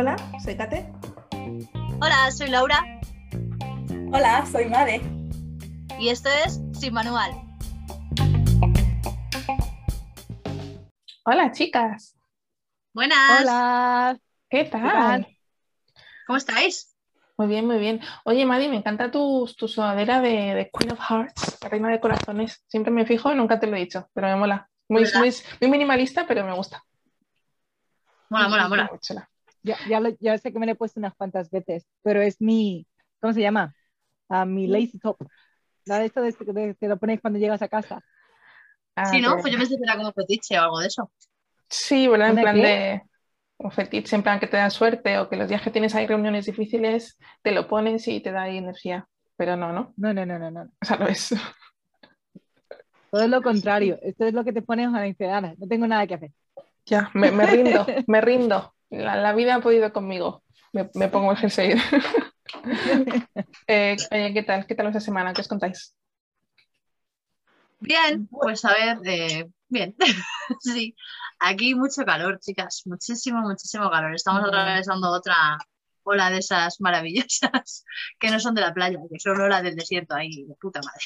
Hola, soy Kate. Hola, soy Laura Hola, soy Made. y esto es Sin Manual. Hola, chicas. Buenas. Hola. ¿Qué tal? tal? ¿Cómo estáis? Muy bien, muy bien. Oye, Madi, me encanta tu, tu sudadera de, de Queen of Hearts, la reina de corazones. Siempre me fijo y nunca te lo he dicho, pero me mola. Muy, ¿Verdad? muy, muy minimalista, pero me gusta. Mola, mola, mola. Ya, ya, lo- ya sé que me lo he puesto unas cuantas veces, pero es mi, ¿cómo se llama? Ah, mi lazy top. La de esto de, de- que lo pones cuando llegas a casa. Ah, Sí, ¿no? Pues yo pensé que era como fetiche o algo de eso. Sí, ¿verdad? En ¿Una plan qué? de un fetiche, en plan que te da suerte o que los días que tienes ahí reuniones difíciles, te lo pones y te da ahí energía. Pero no, ¿no? No, no, no, no, no. O sea, no es. Todo lo contrario. Esto es lo que te pones a la ansiedad. No tengo nada que hacer. Ya, me, me rindo, me rindo. La, la vida ha podido conmigo. Me, me pongo el jersey. Eh, oye, ¿qué tal? ¿Qué tal esta semana? ¿Qué os contáis? Bien, pues a ver, eh, bien. sí, aquí mucho calor, chicas. Muchísimo, muchísimo calor. Estamos atravesando otra ola de esas maravillosas que no son de la playa, que son olas del desierto ahí, de puta madre.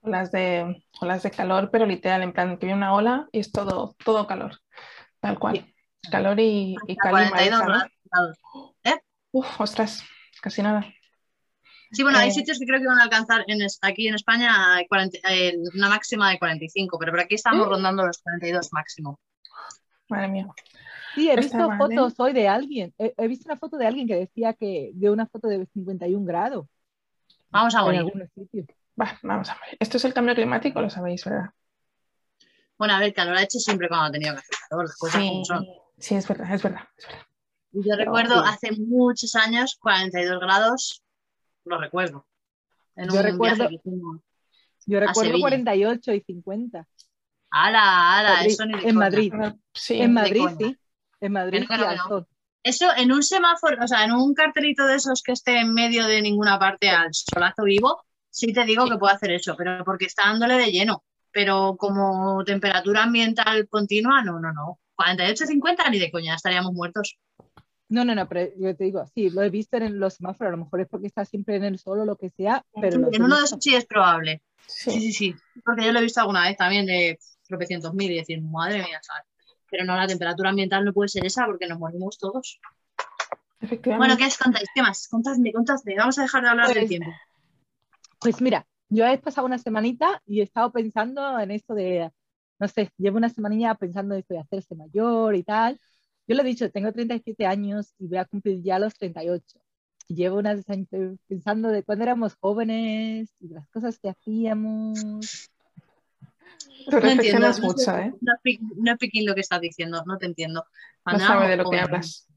Olas de, olas de calor, pero literal, en plan que viene una ola y es todo, todo calor. Tal cual. Calor y, y calima 42 esa, ¿no? grados. Uf, ostras, casi nada. Sí, bueno, hay Eh, sitios que creo que van a alcanzar en aquí en España 40 eh, una máxima de 45, pero por aquí estamos ¿Mm? rondando los 42 máximo. Madre mía. Sí, he Está visto mal, ¿eh? fotos hoy de alguien. He, he visto una foto de alguien que decía que de una foto de 51 grados Vamos a morir. Va, vamos a ver. Esto es el cambio climático, lo sabéis, ¿verdad? Bueno, a ver, calor ha hecho siempre cuando ha tenido que hacer calor, las cosas como son. Sí, es verdad, es verdad. es verdad. Yo Pero, recuerdo sí. hace muchos años 42 grados, lo recuerdo. En Yo un recuerdo- viaje que hicimos. Yo recuerdo Sevilla. 48 y 50. ¡Hala, hala! Madrid, Eso ni en. Madrid. Sí, En Madrid, sí. En Madrid, sí, no. sol. Eso en un semáforo, o sea, en un cartelito de esos que esté en medio de ninguna parte al solazo vivo, sí te digo que puedo hacer eso, pero porque está dándole de lleno. Pero como temperatura ambiental continua, no, no, no. 48, 50 ni de coña, estaríamos muertos. No, no, no, pero yo te digo, sí, lo he visto en los semáforos, a lo mejor es porque está siempre en el sol o lo que sea, pero En uno de esos sí es probable. Sí, sí. sí, sí. Porque yo lo he visto alguna vez también de tropecientos mil y decir, madre mía, ¿sabes? Pero no, la temperatura ambiental no puede ser esa porque nos morimos todos. Efectivamente. Bueno, ¿qué os contáis? ¿Qué más? Contadme, contadme. Vamos a dejar de hablar del Pues, tiempo. Pues mira, yo he pasado una semanita y he estado pensando en esto de, no sé, llevo una semanilla pensando en esto de hacerse mayor y tal. Yo lo he dicho, tengo 37 años y voy a cumplir ya los 38. Y llevo unas años pensando de cuando éramos jóvenes y las cosas que hacíamos. Tú No reflexionas entiendo, mucho, sé, ¿eh? No es pic- no es piquín lo que estás diciendo, no te entiendo. No sabe de lo que hablas.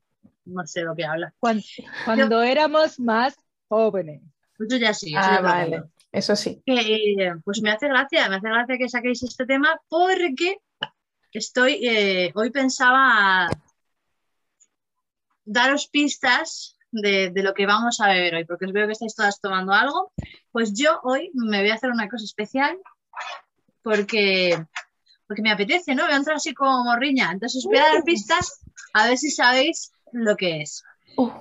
No sé de lo que hablas. Cuando, cuando éramos más jóvenes. Eso ya sí, Ah, vale. Eso sí. Eh, pues me hace gracia, me hace gracia que saquéis este tema porque estoy, eh, hoy pensaba daros pistas de, de lo que vamos a beber hoy, porque os veo que estáis todas tomando algo. Pues yo hoy me voy a hacer una cosa especial porque, porque me apetece, ¿no? Voy a entrar así como morriña. Entonces os voy a dar pistas a ver si sabéis lo que es.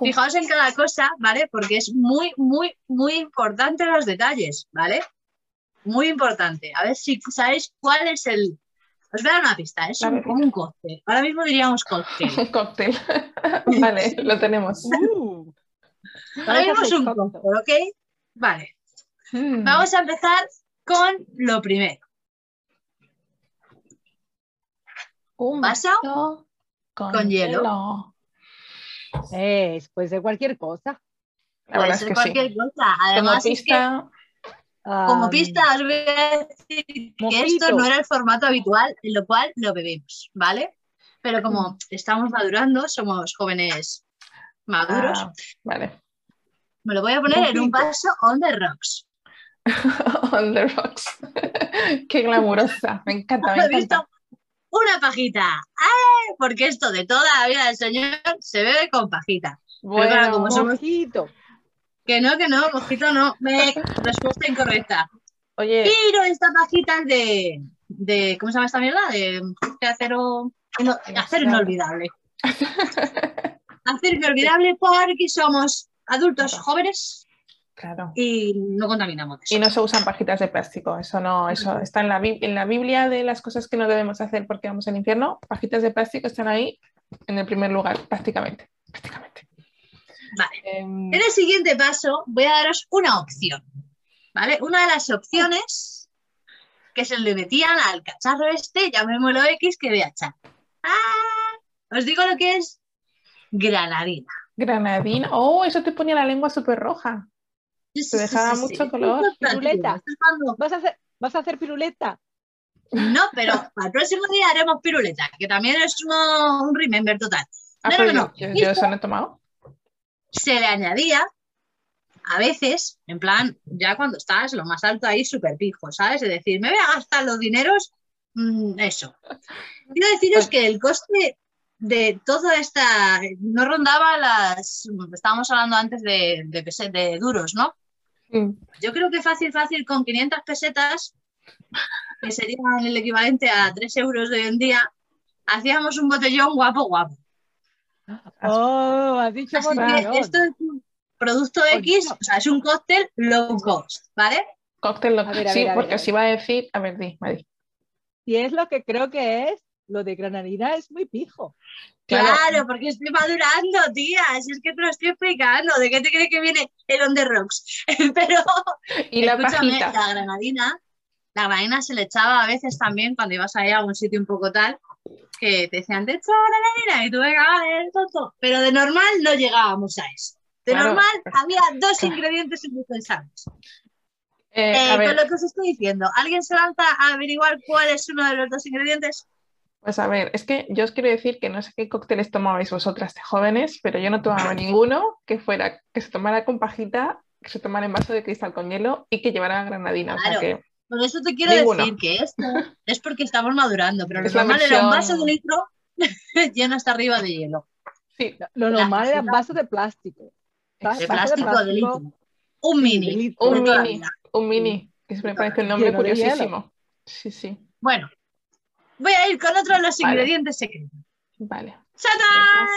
Fijaos en cada cosa, ¿vale? Porque es muy, muy, muy importante los detalles, ¿vale? Muy importante. A ver si sabéis cuál es el. Os voy a dar una pista, es A un- ver. como un cóctel. Ahora mismo diríamos cóctel. Un cóctel. vale, lo tenemos. Uh, Ahora mismo es un cóctel. ¿ok? Vale. Mm. Vamos a empezar con lo primero. Un vaso con hielo. hielo. Es, puede ser cualquier cosa. La Puede verdad es ser que cualquier sí. cosa. Como Además, es que pista, como Am, pista os voy a decir que Mojito. esto no era el formato habitual, en lo cual lo bebemos, ¿vale? Pero como estamos madurando, somos jóvenes maduros, ah, vale. me lo voy a poner en un vaso on the rocks. On the rocks. Qué glamurosa. Me encanta, me encanta. Una pajita. ¡Ay! Porque esto de toda la vida del señor se bebe con pajita. Claro, Bueno, como somos- Mojito. Que no, que no, mojito no. Me... Respuesta incorrecta. oye, Pero esta pajita es de, de. ¿Cómo se llama esta mierda? De, de acero. no, acero inolvidable. hacer inolvidable porque somos adultos jóvenes Claro. y no contaminamos. Y no se usan pajitas de plástico, eso no, eso está en la, Bi- en la Biblia de las cosas que no debemos hacer porque vamos al infierno, pajitas de plástico están ahí en el primer lugar, prácticamente. prácticamente. Vale. Em, En el siguiente paso voy a daros una opción, ¿vale? Una de las opciones que se le metían al cacharro este, llamémoslo X, que voy a echar. ¡Ah! Os digo lo que es granadina. granadina, oh, eso te ponía la lengua súper roja. Sí, Te dejaba mucho color. Piruleta. ¿Vas a hacer, vas a hacer piruleta? No, pero para el próximo día haremos piruleta, que también es uno- un remember total. Ah, No, pero no, no. yo, yo eso no he tomado. Se le añadía a veces, en plan, ya cuando estás lo más alto ahí, súper pijo, ¿sabes? Es decir, me voy a gastar los dineros, mm, eso. Quiero deciros que el coste de toda esta, no rondaba las, estábamos hablando antes de, de duros, ¿no? Mm, Yo creo que fácil, fácil, con 500 pesetas, que serían el equivalente a 3 euros de hoy en día, hacíamos un botellón guapo, guapo. Oh, has dicho Así que esto es un producto X, o sea, es un cóctel low cost, ¿vale? Cóctel, lo- A ver, a sí, ver, a ver, porque a os iba a decir, a ver, di, Mari. Si es lo que creo que es, lo de granadina es muy pijo. Claro, Claro. porque estoy madurando, tía, si es que te lo estoy explicando, ¿de qué te crees que viene el on the rocks? Pero Y la escúchame, pajita. la granadina, la granadina se le echaba a veces también cuando ibas a ir a algún sitio un poco tal, que te decían, te echo granadina, y tú, venga, vale, tonto. Pero de normal no llegábamos a eso. De Claro. normal había dos ingredientes indispensables. Eh, Eh, con lo que os estoy diciendo, ¿alguien se lanza a averiguar cuál es uno de los dos ingredientes? Pues a ver, es que yo os quiero decir que no sé qué cócteles tomabais vosotras de jóvenes, pero yo no tomaba ninguno que fuera, que se tomara con pajita, que se tomara en vaso de cristal con hielo y que llevara granadina. O sea Claro. que Por eso te quiero Ninguno. decir que esto es porque estamos madurando, pero lo Es normal era un vaso de litro lleno hasta arriba de hielo. sí, Lo normal eran cajita. vasos de plástico. De vaso plástico de litro. Un mini. de litro. un mini, un mini, que me parece un nombre curiosísimo. Sí, sí, Bueno, voy a ir con otro de los Vale. ingredientes secretos. vale. ¡Chatán!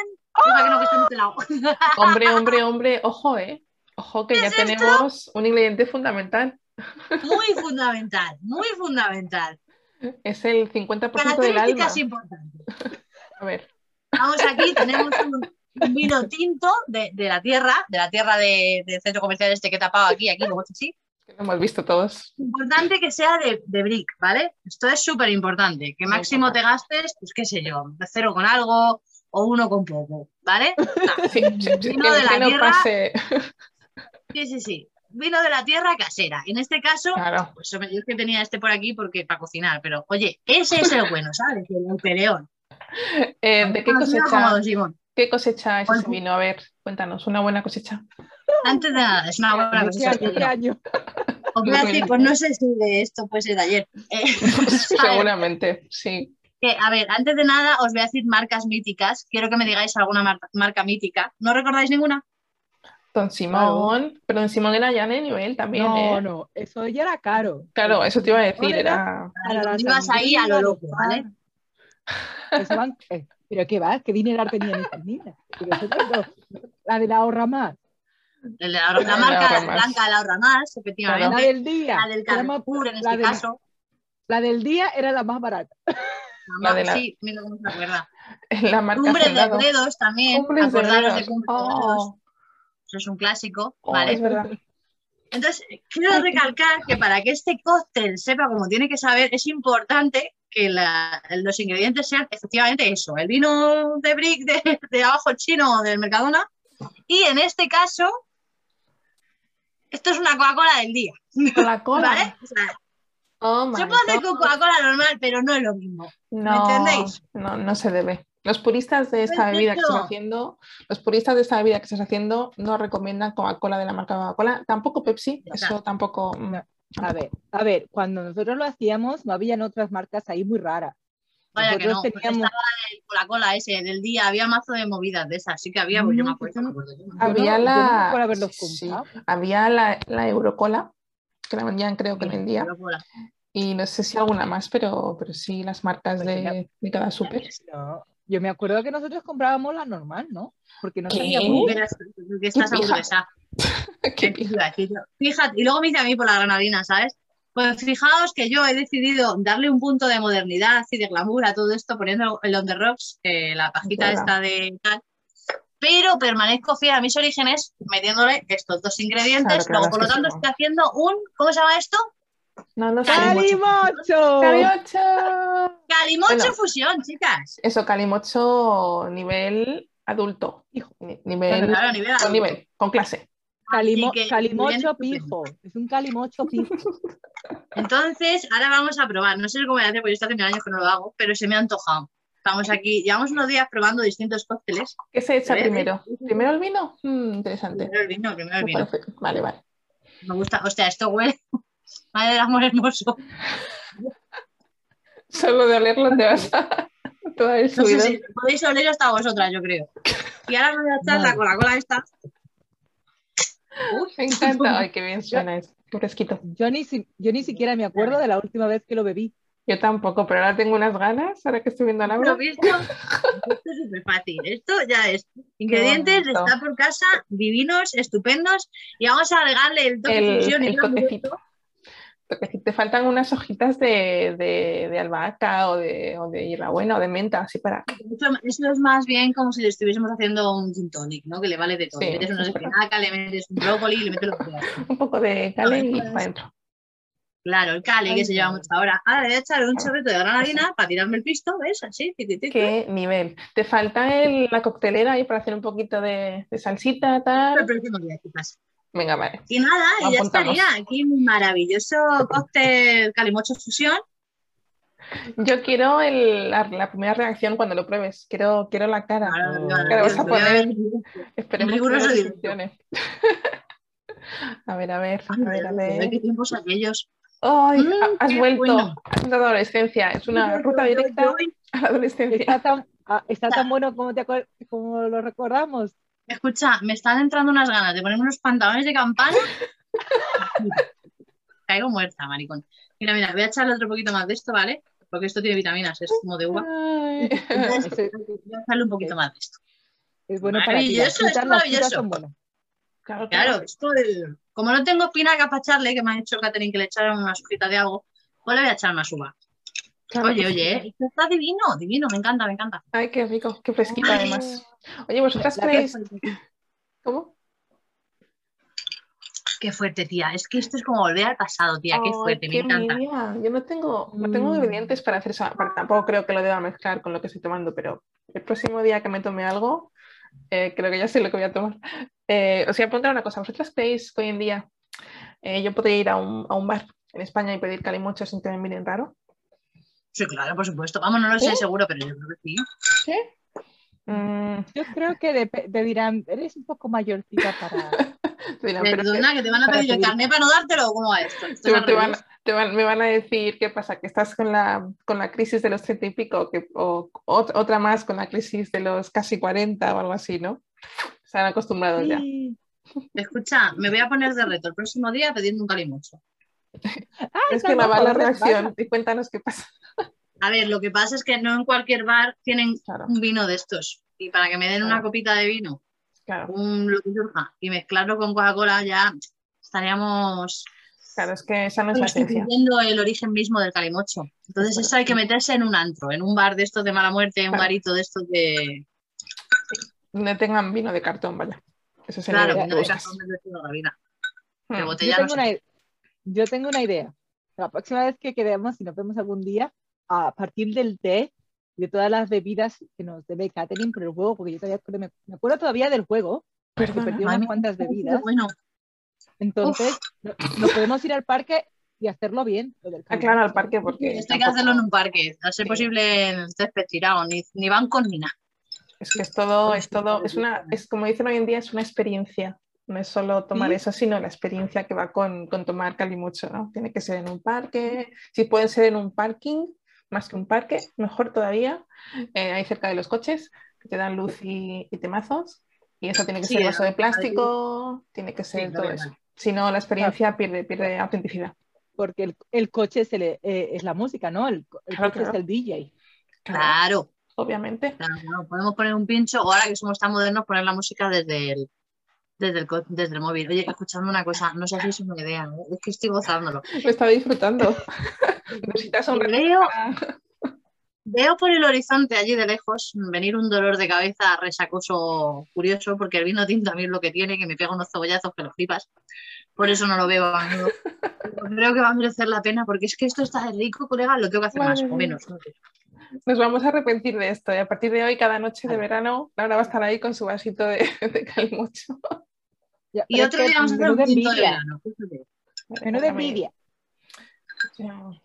Deja que no, que está mutilado. Hombre, hombre, hombre, ojo, eh. Ojo que ¿Qué ya esto? tenemos un ingrediente fundamental. Muy fundamental, muy fundamental. Es el 50% del alma. Importantes. A ver, Vamos aquí, tenemos un, un vino tinto de, de la tierra, de la tierra de- del centro comercial este que he tapado aquí, aquí, como así. Que lo hemos visto todos. Importante que sea de, de brick, ¿vale? Esto es súper importante. Que máximo te gastes, pues qué sé yo, cero con algo o uno con poco, ¿vale? Sí, sí, sí, Vino de la que no tierra. pase. Sí, sí, sí. Vino de la tierra casera. En este caso, Claro, pues yo es que tenía este por aquí porque para cocinar, pero oye, ese es el bueno, ¿sabes? El, el peleón. Eh, ¿de qué como cosecha, qué cosecha es ese Oye. vino? A ver, cuéntanos, una buena cosecha. Antes de nada, es una buena a decir, pues no sé si de esto puede ser de ayer. Eh, ¿sabes? Seguramente, sí. Que, a ver, antes de nada os voy a decir marcas míticas. Quiero que me digáis alguna mar- marca mítica. ¿No recordáis ninguna? Don Simón, pero Don Simón era ya de nivel también, No, ¿eh? no, eso ya era caro. Claro, eso te iba a decir, era... Ibas ahí a lo loco, ¿vale? pan. Eso van- eh, pero qué va, qué dinero. Pero eso no- la de la ahorra más, de la, la La marca más. blanca la ahorra más, la efectivamente. del día, La del Carrefour, en la este de- caso. la del día era la más barata. La de la- Sí, mira cómo se acuerda. la marca Cumbres de dedos también. Cumbres de Acordaros de dedos. Cumbres de dedos. Oh, Eso es un clásico, oh, ¿vale? es verdad. Entonces, quiero recalcar que para que este cóctel sepa como tiene que saber, es importante que la- los ingredientes sean efectivamente eso, el vino de brick de, de abajo chino del Mercadona y en este caso, esto es una Coca-Cola del día, Coca-Cola. ¿vale? O sea, Oh my se puede hacer con Coca-Cola normal, pero no es lo mismo. No, entendéis? no, no se debe. Los puristas de esta bebida que estás haciendo, los puristas de esta bebida que estás haciendo no recomiendan Coca-Cola de la marca Coca-Cola, tampoco Pepsi, eso tampoco. mm, A ver, a ver, cuando nosotros lo hacíamos no habían otras marcas ahí muy raras. Vaya que no, teníamos- estaba el Coca-Cola ese del día, había mazo de movidas de esas, sí que había, pues yo me acuerdo. me yo. Había no- yo no la- sí. Había la, la Eurocola, que la vendían creo que vendía, Coca-Cola. y no sé si alguna más, pero, pero sí las marcas Pues de, de cada súper. No, yo me acuerdo que nosotros comprábamos la normal, ¿no? Porque no sabíamos. Que estás. Fíjate, y luego me dice a mí por la granadina, ¿sabes? Pues fijaos que yo he decidido darle un punto de modernidad y de glamour a todo esto poniendo el on the rocks, eh, la pajita esta de tal, pero permanezco fiel a mis orígenes metiéndole estos dos ingredientes, Claro, luego por lo tanto estoy haciendo un, ¿cómo se llama esto? No. ¡Calimocho! ¡Calimocho! Calimocho Bueno. fusión, chicas. Eso, calimocho nivel adulto. Ni- Nivel, Claro, nivel con adulto. nivel, con clase. Calimo- que, calimocho bien, pijo. Es un calimocho pijo. Entonces, ahora vamos a probar. No sé cómo voy a hacer, porque esto hace mil años que no lo hago, pero se me ha antojado. Estamos aquí, llevamos unos días probando distintos cócteles. ¿Qué se echa primero? ¿Primero el vino? Mm, interesante. Primero el vino, primero el vino. Vale, vale. Me gusta, hostia, esto huele. Madre del amor hermoso. Solo de olerlo te vas a toda el No sé si podéis oler hasta vosotras, yo creo. Y ahora me voy a echar la. Coca-Cola esta. Uy, Me encanta. Ay, qué bien suena eso. Fresquito. Yo ni, si- yo ni siquiera me acuerdo de la última vez que lo bebí. Yo tampoco, pero ahora tengo unas ganas, ahora que estoy viendo a ¿Lo visto? Esto es súper fácil. Esto ya es. Ingredientes estar por casa, divinos, estupendos. Y vamos a agregarle el toque El, fusión y el toquecito. Toquecito. Te faltan unas hojitas de, de, de albahaca o de, o de hierbabuena o de menta, así para. Eso, eso es más bien como si le estuviésemos haciendo un gin tonic, ¿no? Que le vale de todo. Sí, le metes una espinaca, le metes un brócoli, le metes lo que quieras. Un poco de cale y para adentro. Claro, el cali que se lleva mucho ahora. Ahora le voy a echar un chorrito de granadina para tirarme el pisto, ¿ves? Así. ¿Qué nivel? ¿Te falta el- la coctelera ahí para hacer un poquito de, de salsita, tal? próximo día, chicas. Venga, vale. Y nada, y ya estaría. Aquí mi maravilloso cóctel calimocho fusión. Yo quiero el- la, la primera reacción cuando lo pruebes. Quiero, quiero la cara. Ahora, ¿Qué le vas a ver- Esperemos que no. A ver, a ver, a ver, a ver. qué tiempos aquellos. ¡Ay! Mm, has vuelto. bueno. Has entrado a la adolescencia. Es una Yo, ruta yo, yo, directa yo. a la adolescencia. Está tan, ah, está tan bueno como, te como lo recordamos. Escucha, me están entrando unas ganas de ponerme unos pantalones de campana. Caigo muerta, maricón. Mira, mira, voy a echarle otro poquito más de esto, ¿vale? Porque esto tiene vitaminas, es como de uva. Entonces, voy a echarle un poquito más de esto. Es bueno para ti. Maravilloso, es maravilloso. Claro, Claro, esto de- como no tengo espinaca para echarle, que me ha dicho Catherine que le echaran una hojita de algo, pues le voy a echar más uva. Claro Oye, oye, ¿eh? esto está divino, divino, me encanta, me encanta. Ay, qué rico, qué fresquito Ay. además. Oye, ¿vosotras creéis? ¿Cómo? Qué fuerte, tía. Es que esto es como volver al pasado, tía. Qué fuerte, me qué encanta. envidia. Yo no tengo, no tengo Mm. ingredientes para hacer para- tampoco creo que lo deba mezclar con lo que estoy tomando, pero el próximo día que me tome algo, eh, creo que ya sé lo que voy a tomar. Eh, os voy a preguntar una cosa. ¿Vosotras creéis que hoy en día eh, yo podría ir a un, a un bar en España y pedir calimocho sin que me miren raro? Sí, claro, por supuesto. Vamos, no lo sé ¿Sí? seguro, pero yo creo que sí. ¿Sí? Mm, Yo creo que te dirán, eres un poco mayorcita para... dirán, que- Perdona, que te van a pedir el carnet para no dártelo o cómo va esto. Esto te- es al te van- te van- me van a decir qué pasa, que estás con la, con la crisis de los 30 y pico, que, o ot- otra más con la crisis de los casi 40 o algo así, ¿no? Se han acostumbrado ya. Sí. Escucha, me voy a poner de reto el próximo día pidiendo un calimocho. Ah, Es está que la reacción y cuéntanos qué pasa. A ver, lo que pasa es que no en cualquier bar tienen Claro, un vino de estos. Y para que me den una copita de vino, claro, un lo que surja, y mezclarlo con Coca-Cola, ya estaríamos claro, es que esa no es la esencia. el origen mismo del calimocho. Entonces, eso hay que meterse en un antro, en un bar de estos de mala muerte, un Claro. garito de estos de. No tengan vino de cartón, vaya. Eso sería Claro, vino de cartón de toda la vida. De Hmm. Yo no una, yo tengo una idea. La próxima vez que quedemos, si nos vemos algún día, a partir del té y de todas las bebidas que nos debe Catherine por el juego, porque yo todavía me, me acuerdo todavía del juego, que Perdona. perdió Madre unas cuantas bebidas. Bueno, Entonces, no- nos podemos ir al parque y hacerlo bien. lo del Ah, claro, al parque porque esto hay que hacerlo en un parque, a ser Sí. posible en el césped tirado, ni, ni bancos ni nada. es que es todo, Pues es todo, es una, es como dicen hoy en día, es una experiencia. No es solo tomar Sí. eso, sino la experiencia que va con, con tomar calimucho, ¿no? Tiene que ser en un parque, si puede ser en un parking, más que un parque, mejor todavía, eh, ahí cerca de los coches, que te dan luz y, y temazos. Y eso tiene que Sí, ser vaso de plástico, tiene que ser todo eso. Si no, la experiencia pierde, pierde autenticidad. Porque el, el coche eh, es la música, ¿no? El, co- el Claro, coche claro. es el DJ. Claro, obviamente. Claro, claro, podemos poner un pincho o ahora que somos tan modernos poner la música desde el, desde el, desde el móvil. Oye, escuchadme una cosa, no sé si es una idea, ¿eh? es que estoy gozándolo. Lo estaba disfrutando. Necesitas un veo, veo por el horizonte allí de lejos venir un dolor de cabeza resacoso curioso, porque el vino tinto a mí es lo que tiene, que me pega unos cebollazos que lo flipas. Por eso no lo veo a menudo. Creo que va a merecer la pena, porque es que esto está rico, colega, lo tengo que hacer más o menos. no. Nos vamos a arrepentir de esto. Y a partir de hoy, cada noche de verano, Laura va a estar ahí con su vasito de, de calimocho. Ya, Y otro día vamos a hacer un tinto de envidia, verano. menuda envidia.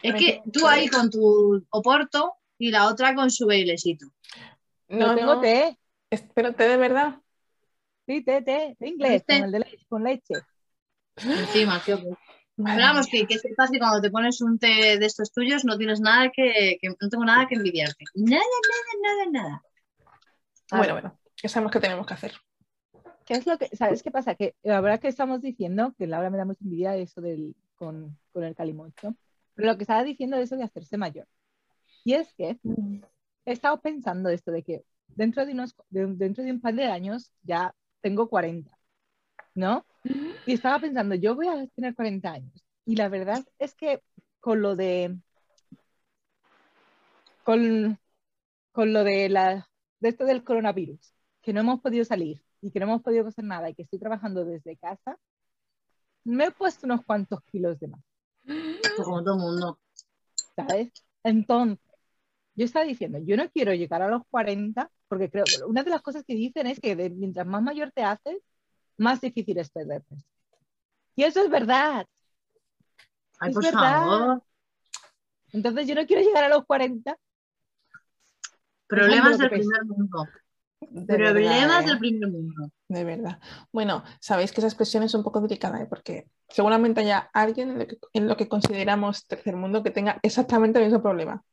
Es que tú ahí con tu Oporto y la otra con su bailesito. No, No, tengo té, pero té de verdad. sí, té, té, de inglés, Té. con el de leche, con leche. Encima, vamos, mía. que, que sepas que cuando te pones un té de estos tuyos no tienes nada que, que- no tengo nada que envidiarte. Nada, nada, nada, nada. Bueno, bueno, ya sabemos qué tenemos que hacer. ¿Qué es lo que, sabes qué pasa? Que la verdad que estamos diciendo, que Laura me da mucha envidia de eso del, con, con el calimocho, pero lo que estaba diciendo de eso de hacerse mayor. Y es que he estado pensando esto de que dentro de, unos, de dentro de un par de años ya tengo 40, ¿no? Y estaba pensando, yo voy a tener 40 años. Y la verdad es que con lo de... Con, con lo de, la, de esto del coronavirus, que no hemos podido salir y que no hemos podido hacer nada y que estoy trabajando desde casa, me he puesto unos cuantos kilos de más. Como todo el mundo. ¿sabes? Entonces, yo estaba diciendo, yo no quiero llegar a los 40, porque creo que una de las cosas que dicen es que de- mientras más mayor te haces, más difícil es perder peso. Y eso es verdad. Ay, Es por verdad. favor. Entonces, yo no quiero llegar a los 40. Problemas del primer mundo. De Problemas verdad, ¿eh? del primer mundo. De verdad. Bueno, sabéis que esa expresión es un poco delicada, ¿eh? porque seguramente haya alguien en lo, que, en lo que consideramos tercer mundo que tenga exactamente el mismo problema,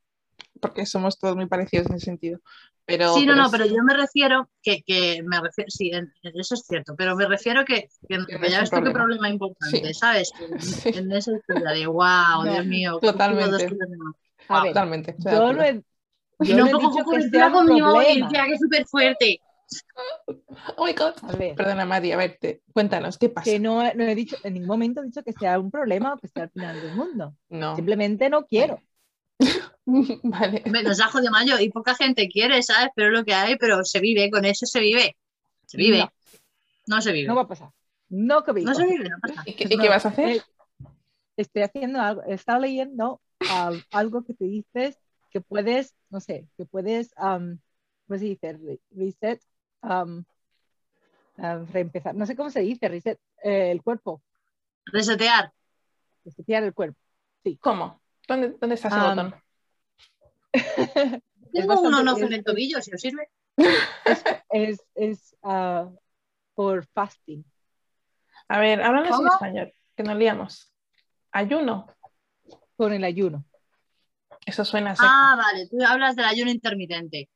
porque somos todos muy parecidos en ese sentido. Pero, sí, no, no, pero yo me refiero que, que me refiero, sí, en- eso es cierto, pero me refiero que, que, que tú qué problema. importante, Sí. ¿sabes? En, Sí. en esa historia de wow, No, Dios mío, totalmente. A ver, Totalmente. yo he, yo no no he cojo dicho con que el sea un flaco mi ya que es súper fuerte. Oh my God. A ver, Perdona, Mari, a ver, te- cuéntanos, ¿qué pasa? que no, he- no he dicho, en ningún momento he dicho que sea un problema o que sea el final del mundo. No. Simplemente no quiero. Vale. Hombre, Nos da de mayo y poca gente quiere, ¿sabes? Pero es lo que hay, pero se vive, con eso se vive. Se vive. No. No, se vive. No va a pasar. No que No se vive, no pasa. ¿Y qué, y qué vas a hacer? Eh, Estoy haciendo algo, he estado leyendo algo que te dices que puedes, no sé, que puedes, um, ¿cómo se dice? Re- Reset, um, ah, reempezar, no sé cómo se dice, reset eh, el cuerpo, Resetear. resetear el cuerpo. ¿Cómo? ¿Dónde, dónde está ese botón? Tengo bastante- un onojo es- en el tobillo, si os sirve. Es, es ah, por fasting. A ver, háblanos en español, que nos liamos. Ayuno. con el ayuno. Eso suena seco. Ah, vale, tú hablas del ayuno intermitente.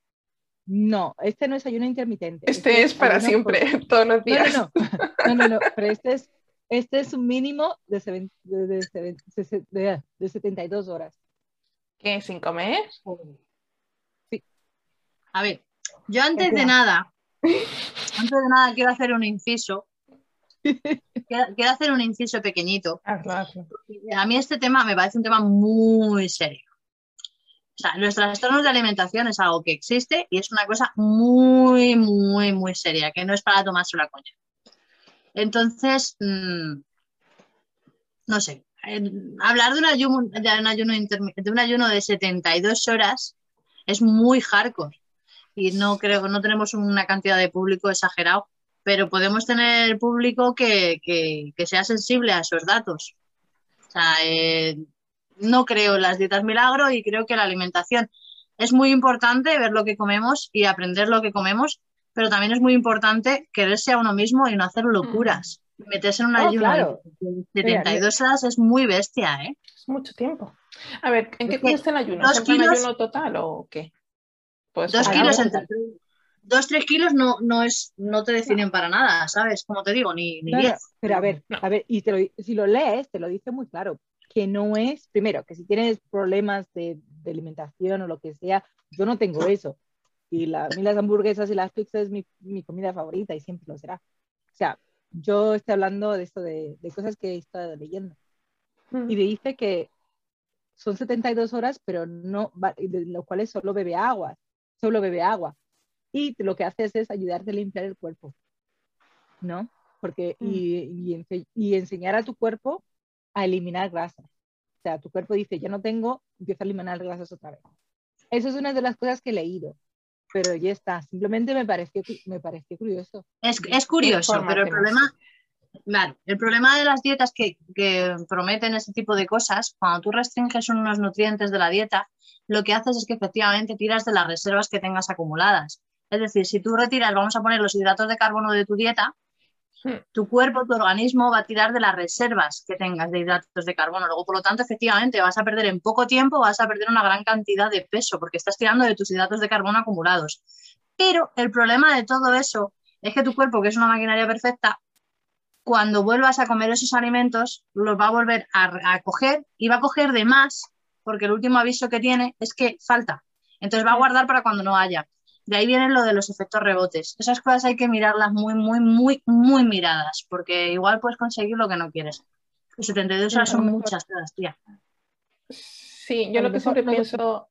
No, este no es ayuno intermitente. este es para por- siempre, todos los días. no, no, no, no, no, pero este es, este es un mínimo de, seven- de, de de- de- de 72 horas. ¿Qué? ¿Sin comer? A ver, yo antes de nada, antes de nada quiero hacer un inciso. Quiero, quiero hacer un inciso pequeñito. A mí este tema me parece un tema muy serio. O sea, los trastornos de alimentación es algo que existe y es una cosa muy, muy, muy seria, que no es para tomarse la coña. Entonces, mm, no sé, hablar de un ayuno, de un ayuno, de un ayuno de 72 horas es muy hardcore y no creo no tenemos una cantidad de público exagerado, pero podemos tener público que, que- que sea sensible a esos datos. O sea, eh, no creo en las dietas milagro y creo que la alimentación es muy importante ver lo que comemos y aprender lo que comemos, pero también es muy importante quererse a uno mismo y no hacer locuras. Meterse en un Oh, ayuno claro. de 72 horas es muy bestia, ¿eh? Es mucho tiempo. A ver, ¿en qué Es consiste el ayuno? dos ¿Siempre en kilos- ayuno total o qué? Pues Dos kilos entre dos, tres kilos no, no es, no te definen para nada, ¿sabes? Como te digo, ni, ni diez. pero a ver, No. a ver, y te lo- si lo lees, te lo dice muy claro, que no es, primero, que si tienes problemas de, de alimentación o lo que sea, yo no tengo eso, Y la, a mí las hamburguesas y las pizzas es mi, mi, comida favorita y siempre lo será. O sea, yo estoy hablando de esto, de, de cosas que he estado leyendo. Mm. Y dice que son 72 horas, pero no, de lo cuales solo bebe agua, solo bebe agua. Y lo que haces es ayudarte a limpiar el cuerpo, ¿no? Porque, Mm. y, y, y enseñar a tu cuerpo a eliminar grasas. O sea, tu cuerpo dice, ya no tengo, empieza a eliminar grasas otra vez. Eso es una de las cosas que he leído, pero ya está. Simplemente me pareció, me pareció curioso. Es, es curioso, pero el problema, claro, el problema de las dietas que, que, prometen ese tipo de cosas, cuando tú restringes unos nutrientes de la dieta, lo que haces es que efectivamente tiras de las reservas que tengas acumuladas. Es decir, si tú retiras, vamos a poner los hidratos de carbono de tu dieta, tu cuerpo, tu organismo va a tirar de las reservas que tengas de hidratos de carbono. Luego, por lo tanto, efectivamente, vas a perder en poco tiempo, vas a perder una gran cantidad de peso porque estás tirando de tus hidratos de carbono acumulados. Pero el problema de todo eso es que tu cuerpo, que es una maquinaria perfecta, cuando vuelvas a comer esos alimentos, los va a volver a, a coger y va a coger de más porque el último aviso que tiene es que falta. Entonces va a guardar para cuando no haya. De ahí viene lo de los efectos rebotes. Esas cosas hay que mirarlas muy, muy, muy, muy miradas, porque igual puedes conseguir lo que no quieres. Y 72 horas son muchas horas, tía. Sí, yo lo que siempre pienso,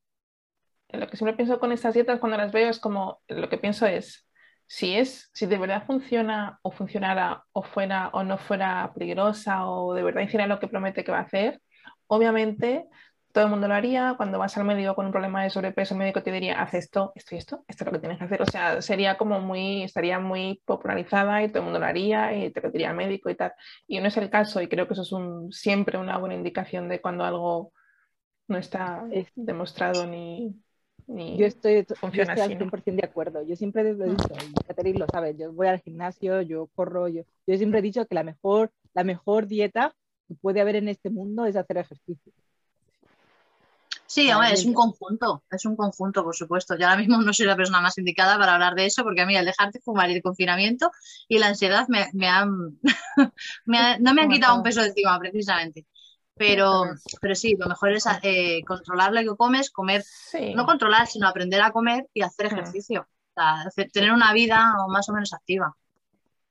lo que siempre pienso con estas dietas cuando las veo es como, lo que pienso es, si es, si de verdad funciona o funcionara o fuera o no fuera peligrosa o de verdad hiciera lo que promete que va a hacer, obviamente todo el mundo lo haría. Cuando vas al médico con un problema de sobrepeso, el médico te diría, haz esto, esto y esto, esto es lo que tienes que hacer. O sea, sería como muy, estaría muy popularizada y todo el mundo lo haría y te lo diría al médico y tal. Y no es el caso y creo que eso es un, siempre una buena indicación de cuando algo no está demostrado ni... ni yo estoy, funciona yo estoy así, al ¿no? 100% de acuerdo. Yo siempre lo he dicho, y Catherine lo sabe, yo voy al gimnasio, yo corro, yo, yo siempre he dicho que la mejor, la mejor dieta que puede haber en este mundo es hacer ejercicio. Sí, hombre, es un conjunto, es un conjunto, por supuesto. Yo ahora mismo no soy la persona más indicada para hablar de eso, porque a mí el dejarte fumar y el confinamiento y la ansiedad me, me han, me ha, no me han quitado un peso de encima, precisamente. Pero, pero sí, lo mejor es eh, controlar lo que comes, comer, Sí. no controlar, sino aprender a comer y hacer Mm. ejercicio. O sea, hacer- tener una vida más o menos activa.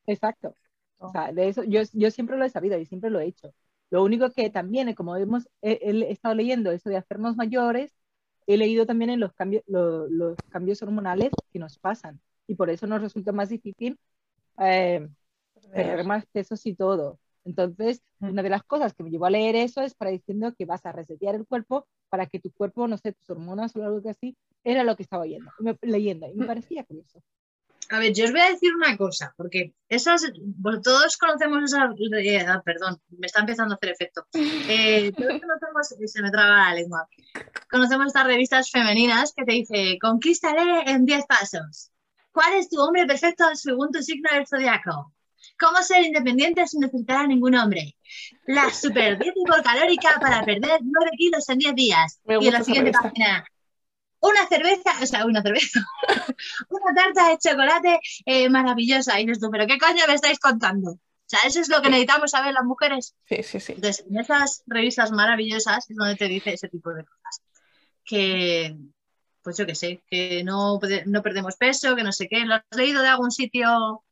Exacto. O sea, de eso yo, yo siempre lo he sabido y siempre lo he hecho. Lo único que también, como hemos he, he estado leyendo eso de hacernos mayores, he leído también en los cambios, lo- los cambios hormonales que nos pasan y por eso nos resulta más difícil eh, perder más pesos y todo. Entonces, Mm. una de las cosas que me llevó a leer eso es para diciendo que vas a resetear el cuerpo para que tu cuerpo, no sé, tus hormonas o algo así, era lo que estaba oyendo, leyendo y me Mm. parecía curioso. A ver, yo os voy a decir una cosa, porque esas, todos conocemos esas, eh, ah, perdón, me está empezando a hacer efecto. Eh, todos conocemos, se me traba la lengua, conocemos estas revistas femeninas que te dice, conquístale en 10 pasos. ¿Cuál es tu hombre perfecto según tu signo del zodiaco? ¿Cómo ser independiente sin necesitar a ningún hombre? La super dieta hipercalórica para perder 9 kilos en 10 días. Me y en la siguiente revista. página, una cerveza, o sea, una cerveza, una tarta de chocolate eh, maravillosa. Y dices tú, ¿pero qué coño me estáis contando? O sea, eso es lo que necesitamos saber las mujeres. Sí, sí, sí. Entonces, en esas revistas maravillosas es donde te dice ese tipo de cosas. Que, pues yo qué sé, que no, no perdemos peso, que no sé qué. ¿Lo has leído de algún sitio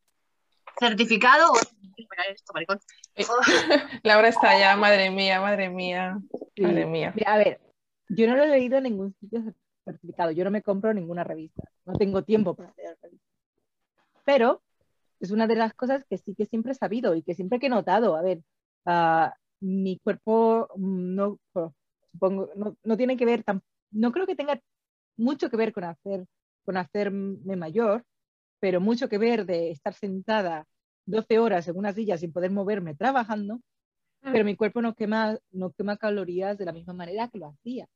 certificado? Maricón. Laura está ya, madre mía, madre mía, madre mía. A ver, yo no lo he leído en ningún sitio certificado, yo no me compro ninguna revista, no tengo tiempo para leer revistas. Pero es una de las cosas que sí que siempre he sabido y que siempre que he notado. A ver, ah, mi cuerpo mm, no, supongo, no, no tiene que ver, tan, no creo que tenga mucho que ver con, hacer, con hacerme mayor, pero mucho que ver de estar sentada 12 horas en una silla sin poder moverme trabajando, pero mi cuerpo no quema, no quema calorías de la misma manera que lo hacía.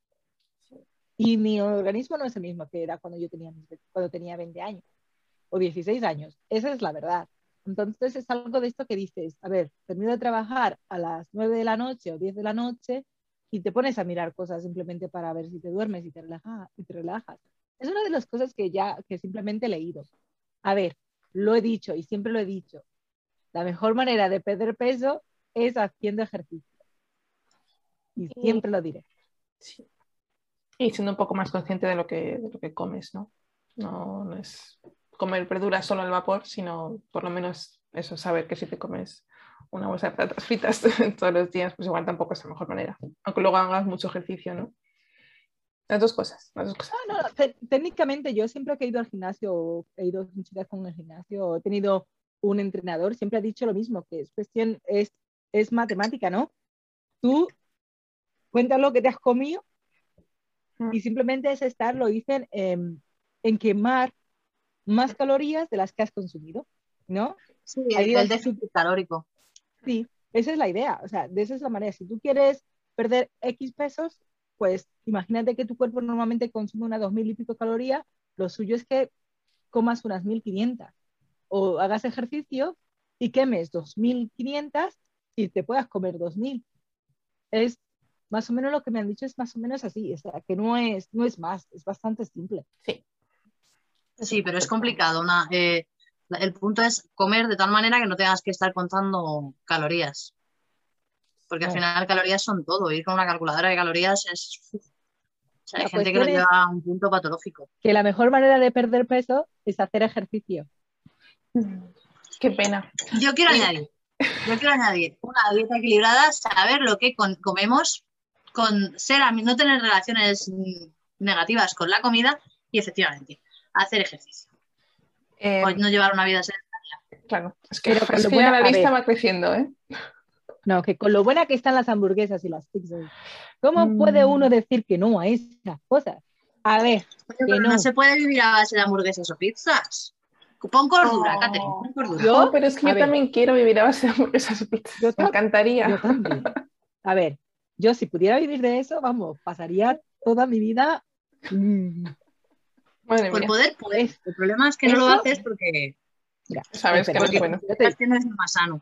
Y mi organismo no es el mismo que era cuando yo tenía, cuando tenía 20 años o 16 años. Esa es la verdad. Entonces es algo de esto que dices, a ver, termino de trabajar a las 9 de la noche o 10 de la noche y te pones a mirar cosas simplemente para ver si te duermes y te, relaja, y te relajas. Es una de las cosas que ya, que simplemente he leído. A ver, lo he dicho y siempre lo he dicho. La mejor manera de perder peso es haciendo ejercicio. Y siempre lo diré. Sí. Y siendo un poco más consciente de lo que, de lo que comes, ¿no? No, no es comer verduras solo al vapor, sino por lo menos eso, saber que si te comes una bolsa de patatas fritas todos los días, pues igual tampoco es la mejor manera. Aunque luego hagas mucho ejercicio, ¿no? Las dos cosas, las dos cosas. No, no, te- técnicamente yo siempre que he ido al gimnasio, he ido muchas con el gimnasio, he tenido un entrenador, siempre ha dicho lo mismo, que es cuestión, es, es matemática, ¿no? Tú cuentas lo que te has comido y simplemente es estar, lo dicen, em, en quemar más calorías de las que has consumido, ¿no? Sí, Ahí el, déficit calórico. Sí, esa es la idea, o sea, de esa es la manera. Si tú quieres perder X pesos, pues imagínate que tu cuerpo normalmente consume unas 2.000 y pico calorías, lo suyo es que comas unas 1.500 o hagas ejercicio y quemes 2.500 y te puedas comer 2.000. Es más o menos lo que me han dicho, es más o menos así, o sea, que no es, no es más, es bastante simple. Sí, pero es complicado. Una, eh, el punto es comer de tal manera que no tengas que estar contando calorías. Porque al final calorías son todo. Ir con una calculadora de calorías es... uf. O sea, hay La gente que lo lleva a un punto patológico. Que la mejor manera de perder peso es hacer ejercicio. Qué pena. Yo quiero añadir, yo quiero añadir una dieta equilibrada, saber lo que comemos, con ser no tener relaciones negativas con la comida y efectivamente hacer ejercicio. Eh, O no llevar una vida sedentaria. claro, es que, Pero con es lo que buena- la lista ver. va creciendo, ¿eh? No, que con lo buena que están las hamburguesas y las pizzas, ¿cómo Mm. puede uno decir que no a esas cosas? A ver, Oye, que no. no. se puede vivir a base de hamburguesas o pizzas. Pon cordura, Oh. Catherine, pon cordura. Yo- pero es que a yo ver. también quiero vivir a base de hamburguesas y pizzas. Yo Me encantaría. yo también. A ver, yo si pudiera vivir de eso, vamos, pasaría toda mi vida. mm, Madre Por mía, poder, puedes. Es- El problema es que no lo haces porque mira, sabes que no es bueno. yo te- es que no es lo más sano.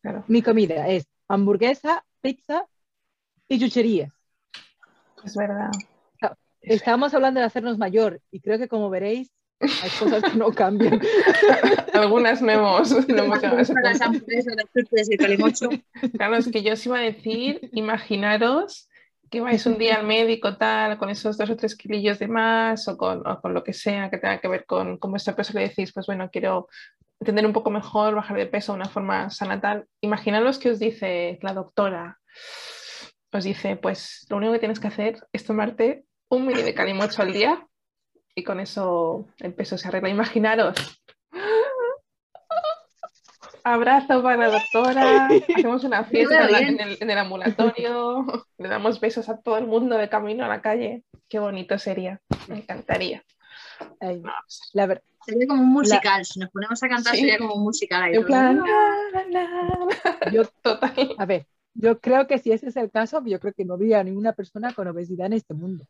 Claro, mi comida es hamburguesa, pizza y chucherías. es verdad. Estábamos hablando de hacernos mayor y creo que como veréis, hay cosas que no cambian. Algunas no hemos, no hemos. Claro, es que yo os iba a decir, imaginaros que vais un día al médico tal, con esos dos o tres kilillos de más o con, o con lo que sea que tenga que ver con, con vuestro peso, le decís, pues bueno, quiero entender un poco mejor, bajar de peso de una forma sana tal. Imaginaros que os dice la doctora, os dice, pues lo único que tienes que hacer es tomarte un mini de calimocho al día y con eso el peso se arregla. Imaginaros. Abrazo para la doctora, hacemos una fiesta en, el, en el ambulatorio, le damos besos a todo el mundo de camino a la calle. Qué bonito sería, me encantaría. Ay, No, la ver- Sería como un musical. Si nos ponemos a cantar, Sí. sería como un musical. Ahí En todo. plan, la, la, la. yo, total. a ver, yo creo que si ese es el caso, yo creo que no habría ninguna persona con obesidad en este mundo.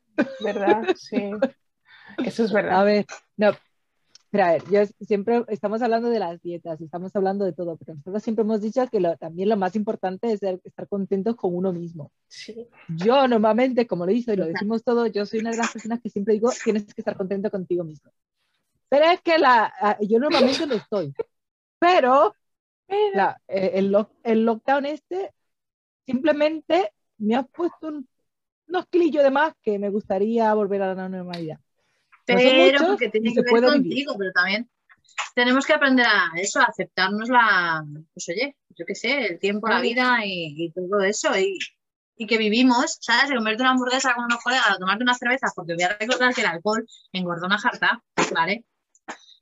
¿Verdad? Sí. Eso es A verdad. ver, no. Pero a ver, yo siempre estamos hablando de las dietas estamos hablando de todo, pero nosotros siempre hemos dicho que lo- también lo más importante es ser- estar contentos con uno mismo. Sí. Yo normalmente, como lo hizo y lo decimos todos, yo soy una de las personas que siempre digo, tienes que estar contento contigo mismo. Pero es que la, a- yo normalmente lo estoy. Pero la- eh, el, el lockdown este simplemente me ha puesto un- unos kilillos de más que me gustaría volver a la normalidad. No Pero muchos porque tiene que se ver contigo, vivir. pero también tenemos que aprender a eso, a aceptarnos la, pues oye, yo qué sé, el tiempo, la vida y, y todo eso. Y, y que vivimos, ¿sabes? De comerte una hamburguesa con unos colegas, a tomarte unas cervezas, porque voy a recordar que el alcohol engorda una jarta, ¿vale?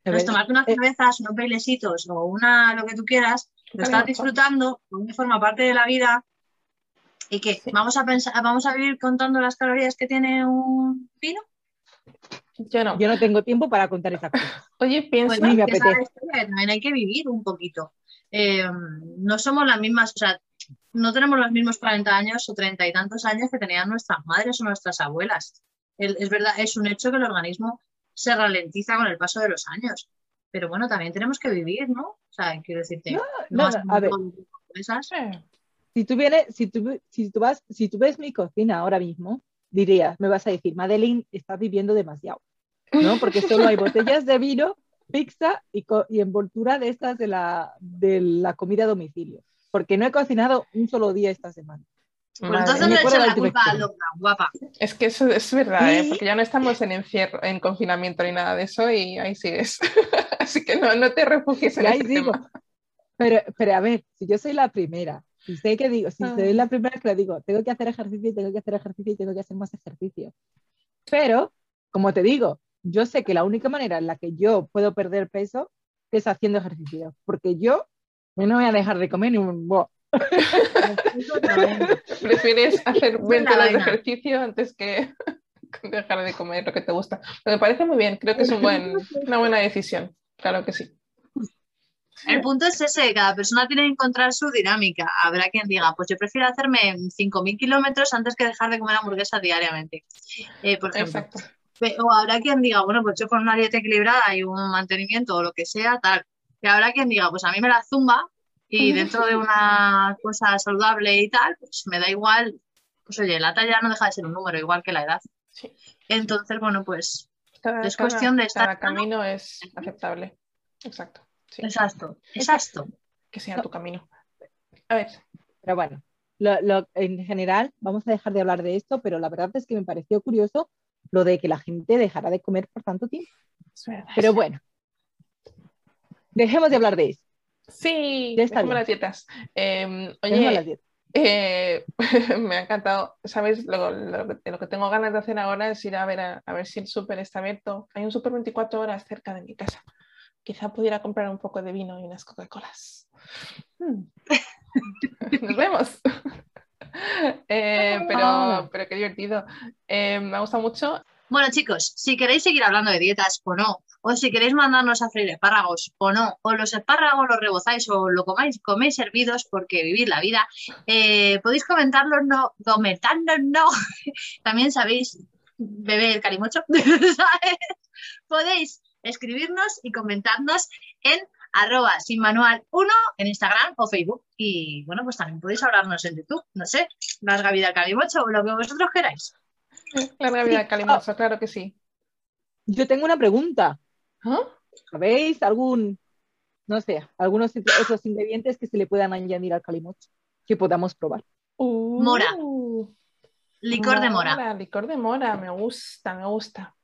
Entonces, tomarte unas eh, cervezas, unos bailecitos o una, lo que tú quieras, lo estás disfrutando, porque forma parte de la vida. Y que vamos a pensar, vamos a vivir contando las calorías que tiene un vino. Yo no. yo no tengo tiempo para contar esas cosas. Oye, piensa. Pues Ni me apetece. también hay que vivir un poquito. Eh, no somos las mismas, o sea, no tenemos los mismos 40 años o 30 y tantos años que tenían nuestras madres o nuestras abuelas. El- es verdad, es un hecho que el organismo se ralentiza con el paso de los años. Pero bueno, también tenemos que vivir, ¿no? O sea, quiero decirte, No, no no, vas no, a ver. esas. Si tú, vienes, si, tú, si, tú vas, si tú ves mi cocina ahora mismo, dirías, me vas a decir, Madeline, estás viviendo demasiado, ¿no? Porque solo hay botellas de vino, pizza y, y envoltura de estas de la, de la comida a domicilio. Porque no he cocinado un solo día esta semana. Pues entonces me le del la culpa lockdown, guapa. Es que eso es verdad, ¿eh? Porque ya no estamos en encierro, en confinamiento ni nada de eso y ahí sigues. Así que no, no te refugies en ahí ese sigo. tema. Pero, pero a ver, si yo soy la primera, si sé que digo, si Ah. soy la primera que le digo, tengo que hacer ejercicio y tengo que hacer ejercicio y tengo que hacer más ejercicio. Pero, como te digo, yo sé que la única manera en la que yo puedo perder peso es haciendo ejercicio, porque yo no voy a dejar de comer ni un bo. Prefieres hacer 20 la horas de ejercicio antes que dejar de comer lo que te gusta. Pero me parece muy bien, creo que es un buen, una buena decisión. Claro que sí. El punto es ese, cada persona tiene que encontrar su dinámica. Habrá quien diga, pues yo prefiero hacerme 5.000 kilómetros antes que dejar de comer hamburguesa diariamente, eh, por ejemplo. Exacto. O habrá quien diga, bueno, pues yo con una dieta equilibrada y un mantenimiento o lo que sea, tal. Y habrá quien diga, pues a mí me la zumba y dentro de una cosa saludable y tal, pues me da igual. Pues oye, la talla no deja de ser un número, igual que la edad. Sí. Entonces, bueno, pues Cada, Es cada- cuestión de estar cada camino es aceptable. Exacto. Sí, exacto, exacto. que sea tu camino. A ver, Pero bueno, lo- lo- en general, vamos a dejar de hablar de esto, pero la verdad es que me pareció curioso lo de que la gente dejara de comer por tanto tiempo. Pero bueno, dejemos de hablar de eso. Sí, dejemos bien. las dietas. Em, Dejemos oye, las dietas. Eh, me ha encantado. ¿Sabes? Lo, lo- de lo que tengo ganas de hacer ahora es ir a ver, a, a ver si el súper está abierto. Hay un súper 24 horas cerca de mi casa. Quizá pudiera comprar un poco de vino y unas Coca-Colas. Mm. Nos vemos. Eh, pero, pero qué divertido. Eh, me ha gustado mucho. Bueno, chicos, si queréis seguir hablando de dietas o no, o si queréis mandarnos a freír espárragos o no, o los espárragos los rebozáis o lo comáis, coméis hervidos porque vivir la vida, eh, podéis comentarlo, no, comentarnos, no. También sabéis beber calimocho, ¿sabes? Podéis escribirnos y comentarnos en arroba sin manual 1 en Instagram o Facebook. Y bueno, pues también podéis hablarnos en YouTube, no sé, larga vida al calimocho o lo que vosotros queráis. Larga vida, calimoso, claro que sí. Yo tengo una pregunta. ¿Ah? ¿Sabéis algún, no sé, algunos de esos ingredientes que se le puedan añadir al calimocho que podamos probar? Mora. Uh, Licor de mora. Licor de mora, me gusta, me gusta.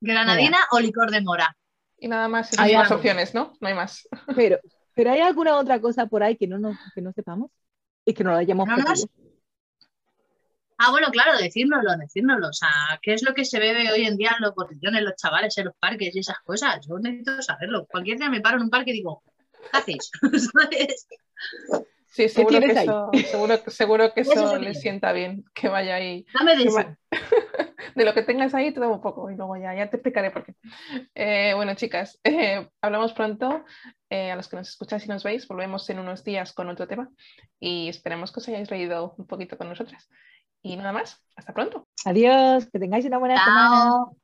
¿Granadina o licor de mora? Y nada más, esas Hay algo. opciones, ¿no? No hay más. Pero, pero ¿hay alguna otra cosa por ahí que no, nos, que no sepamos? Y que no la hayamos No, no? Ah, bueno, claro, decírnoslo, decírnoslo. O sea, ¿qué es lo que se bebe hoy en día en los botellones, los chavales, en los parques y esas cosas? Yo necesito saberlo. Cualquier día me paro en un parque y digo, ¿qué. Sí, seguro que, eso, seguro, seguro que Eso eso es le sienta bien, que vaya ahí. Dame de eso. De lo que tengas ahí te doy un poco y luego ya, ya te explicaré por qué. Eh, bueno, chicas, eh, hablamos pronto. Eh, a los que nos escucháis y nos veis, volvemos en unos días con otro tema y esperemos que os hayáis reído un poquito con nosotras. Y nada más, hasta pronto. Adiós, que tengáis una buena semana. Chao.